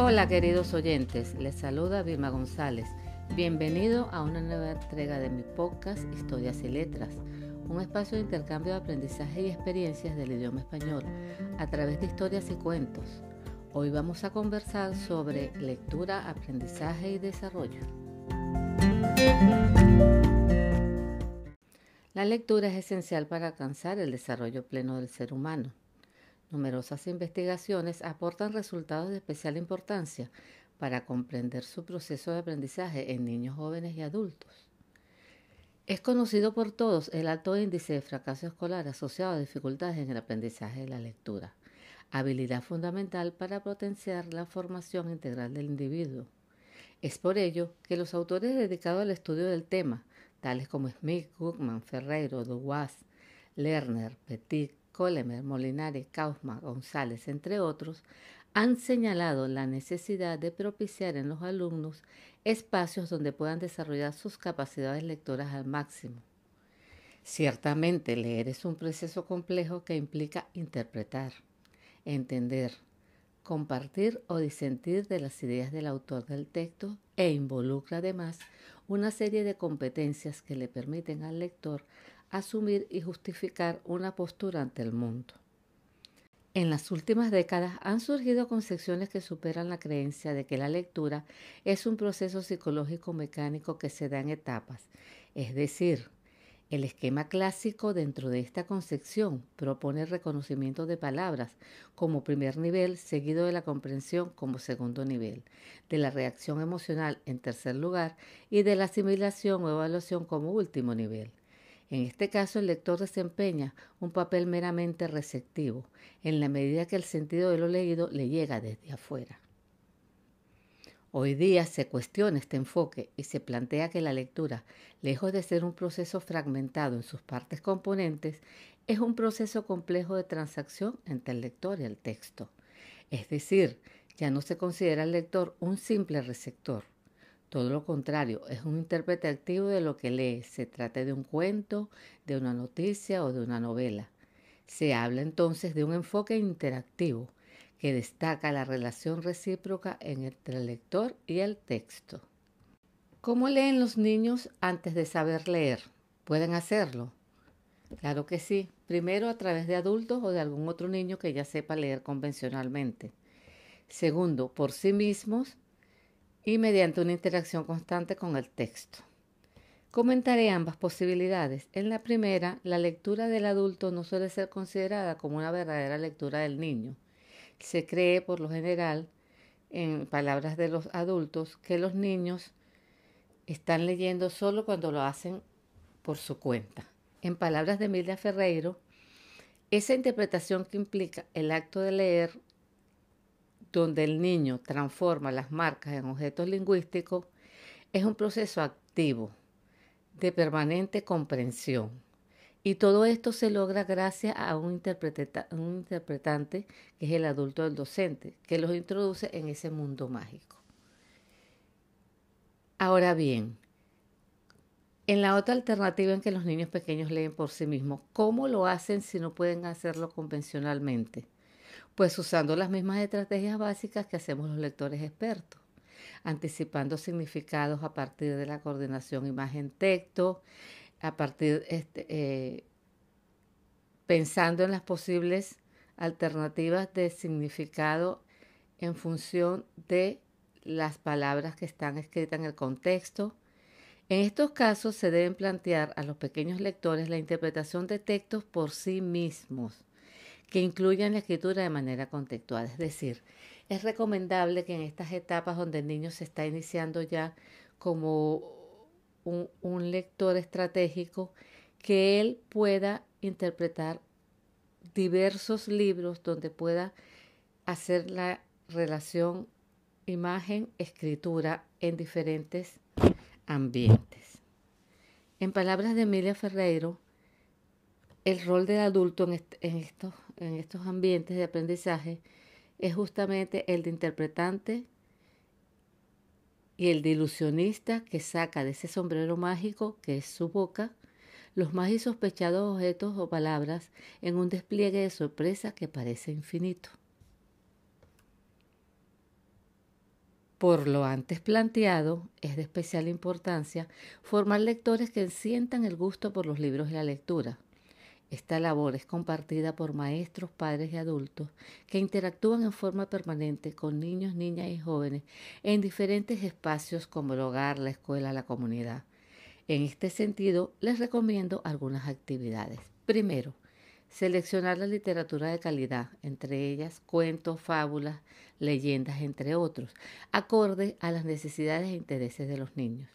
Hola queridos oyentes, les saluda Vilma González. Bienvenido a una nueva entrega de mi podcast Historias y Letras, un espacio de intercambio de aprendizaje y experiencias del idioma español a través de historias y cuentos. Hoy vamos a conversar sobre lectura, aprendizaje y desarrollo. La lectura es esencial para alcanzar el desarrollo pleno del ser humano. Numerosas investigaciones aportan resultados de especial importancia para comprender su proceso de aprendizaje en niños jóvenes y adultos. Es conocido por todos el alto índice de fracaso escolar asociado a dificultades en el aprendizaje de la lectura, habilidad fundamental para potenciar la formación integral del individuo. Es por ello que los autores dedicados al estudio del tema, tales como Smith, Gugman, Ferreiro, Duwas, Lerner, Petit, Colemer, Molinari, Kaufman, González, entre otros, han señalado la necesidad de propiciar en los alumnos espacios donde puedan desarrollar sus capacidades lectoras al máximo. Ciertamente, leer es un proceso complejo que implica interpretar, entender, compartir o disentir de las ideas del autor del texto e involucra además una serie de competencias que le permiten al lector asumir y justificar una postura ante el mundo. En las últimas décadas han surgido concepciones que superan la creencia de que la lectura es un proceso psicológico mecánico que se da en etapas, es decir, el esquema clásico dentro de esta concepción propone el reconocimiento de palabras como primer nivel, seguido de la comprensión como segundo nivel, de la reacción emocional en tercer lugar y de la asimilación o evaluación como último nivel. En este caso, el lector desempeña un papel meramente receptivo, en la medida que el sentido de lo leído le llega desde afuera. Hoy día se cuestiona este enfoque y se plantea que la lectura, lejos de ser un proceso fragmentado en sus partes componentes, es un proceso complejo de transacción entre el lector y el texto. Es decir, ya no se considera el lector un simple receptor, todo lo contrario, es un intérprete activo de lo que lee, se trate de un cuento, de una noticia o de una novela. Se habla entonces de un enfoque interactivo que destaca la relación recíproca entre el lector y el texto. ¿Cómo leen los niños antes de saber leer? ¿Pueden hacerlo? Claro que sí. Primero a través de adultos o de algún otro niño que ya sepa leer convencionalmente. Segundo, por sí mismos y mediante una interacción constante con el texto. Comentaré ambas posibilidades. En la primera, la lectura del adulto no suele ser considerada como una verdadera lectura del niño. Se cree, por lo general, en palabras de los adultos, que los niños están leyendo solo cuando lo hacen por su cuenta. En palabras de Emilia Ferreiro, esa interpretación que implica el acto de leer donde el niño transforma las marcas en objetos lingüísticos, es un proceso activo de permanente comprensión. Y todo esto se logra gracias a un, interpretante, que es el adulto del docente, que los introduce en ese mundo mágico. Ahora bien, en la otra alternativa en que los niños pequeños leen por sí mismos, ¿cómo lo hacen si no pueden hacerlo convencionalmente? Pues usando las mismas estrategias básicas que hacemos los lectores expertos, anticipando significados a partir de la coordinación imagen-texto, a partir este, eh, pensando en las posibles alternativas de significado en función de las palabras que están escritas en el contexto. En estos casos se deben plantear a los pequeños lectores la interpretación de textos por sí mismos que incluyan la escritura de manera contextual. Es decir, es recomendable que en estas etapas donde el niño se está iniciando ya como un, lector estratégico, que él pueda interpretar diversos libros donde pueda hacer la relación imagen-escritura en diferentes ambientes. En palabras de Emilia Ferreiro, el rol del adulto en, estos, en estos ambientes de aprendizaje es justamente el de interpretante y el de ilusionista que saca de ese sombrero mágico que es su boca los más insospechados objetos o palabras en un despliegue de sorpresa que parece infinito. Por lo antes planteado, es de especial importancia formar lectores que sientan el gusto por los libros y la lectura. Esta labor es compartida por maestros, padres y adultos que interactúan en forma permanente con niños, niñas y jóvenes en diferentes espacios como el hogar, la escuela, la comunidad. En este sentido, les recomiendo algunas actividades. Primero, seleccionar la literatura de calidad, entre ellas cuentos, fábulas, leyendas, entre otros, acorde a las necesidades e intereses de los niños.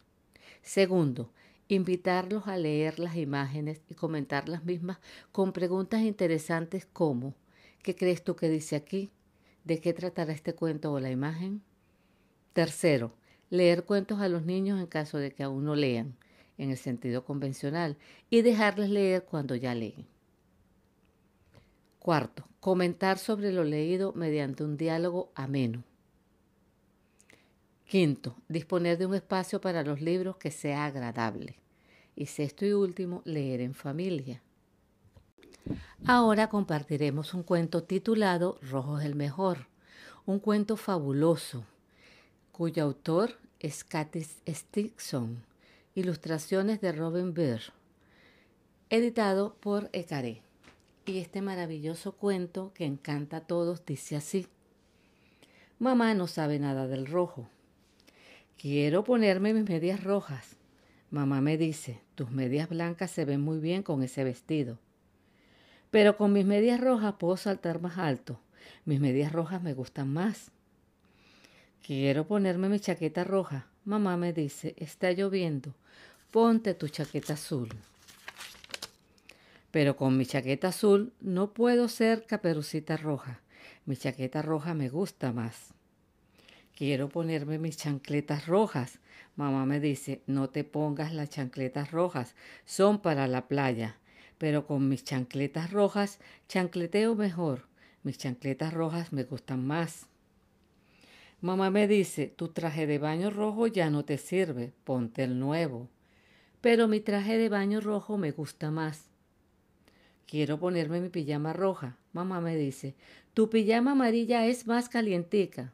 Segundo, invitarlos a leer las imágenes y comentar las mismas con preguntas interesantes como ¿qué crees tú que dice aquí? ¿De qué tratará este cuento o la imagen? Tercero, leer cuentos a los niños en caso de que aún no lean, en el sentido convencional, y dejarles leer cuando ya leen. Cuarto, comentar sobre lo leído mediante un diálogo ameno. Quinto, disponer de un espacio para los libros que sea agradable. Y sexto y último, leer en familia. Ahora compartiremos un cuento titulado Rojo es el mejor, un cuento fabuloso, cuyo autor es Katis Stickson, ilustraciones de Robin Beer, editado por Ecaré. Y este maravilloso cuento que encanta a todos dice así. Mamá no sabe nada del rojo. Quiero ponerme mis medias rojas. Mamá me dice, tus medias blancas se ven muy bien con ese vestido. Pero con mis medias rojas puedo saltar más alto. Mis medias rojas me gustan más. Quiero ponerme mi chaqueta roja. Mamá me dice, está lloviendo. Ponte tu chaqueta azul pero con mi chaqueta azul no puedo ser caperucita roja. Mi chaqueta roja me gusta más. Quiero ponerme mis chancletas rojas. Mamá me dice, no te pongas las chancletas rojas, son para la playa. Pero con mis chancletas rojas chancleteo mejor. Mis chancletas rojas me gustan más. Mamá me dice, tu traje de baño rojo ya no te sirve, ponte el nuevo. Pero mi traje de baño rojo me gusta más. Quiero ponerme mi pijama roja. Mamá me dice, tu pijama amarilla es más calientica.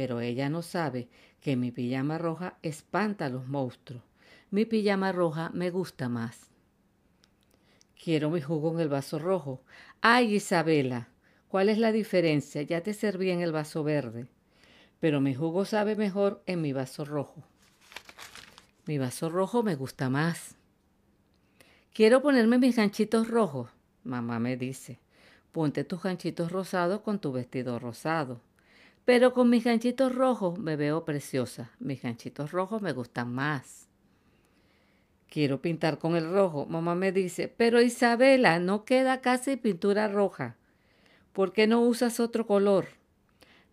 Pero ella no sabe que mi pijama roja espanta a los monstruos. Mi pijama roja me gusta más. Quiero mi jugo en el vaso rojo. Ay, Isabela, ¿cuál es la diferencia? Ya te serví en el vaso verde. Pero mi jugo sabe mejor en mi vaso rojo. Mi vaso rojo me gusta más. Quiero ponerme mis ganchitos rojos. Mamá me dice, ponte tus ganchitos rosados con tu vestido rosado. Pero con mis ganchitos rojos me veo preciosa. Mis ganchitos rojos me gustan más. Quiero pintar con el rojo. Mamá me dice, pero Isabela, no queda casi pintura roja. ¿Por qué no usas otro color?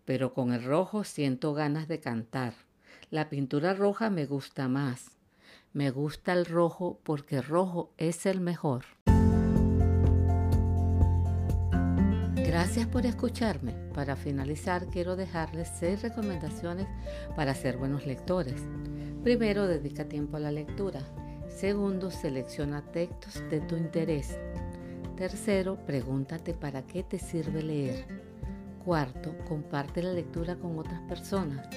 Pero con el rojo siento ganas de cantar. La pintura roja me gusta más. Me gusta el rojo porque rojo es el mejor. Gracias por escucharme. Para finalizar, quiero dejarles seis recomendaciones para ser buenos lectores. Primero, dedica tiempo a la lectura. Segundo, selecciona textos de tu interés. Tercero, pregúntate para qué te sirve leer. Cuarto, comparte la lectura con otras personas.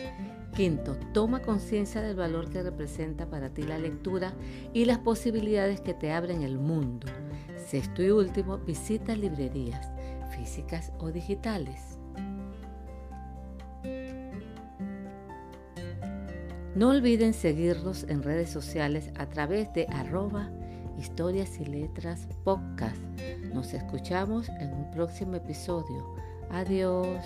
Quinto, toma conciencia del valor que representa para ti la lectura y las posibilidades que te abren el mundo. Sexto y último, visita librerías, físicas o digitales. No olviden seguirnos en redes sociales a través de arroba historias y letras podcast. Nos escuchamos en un próximo episodio. Adiós.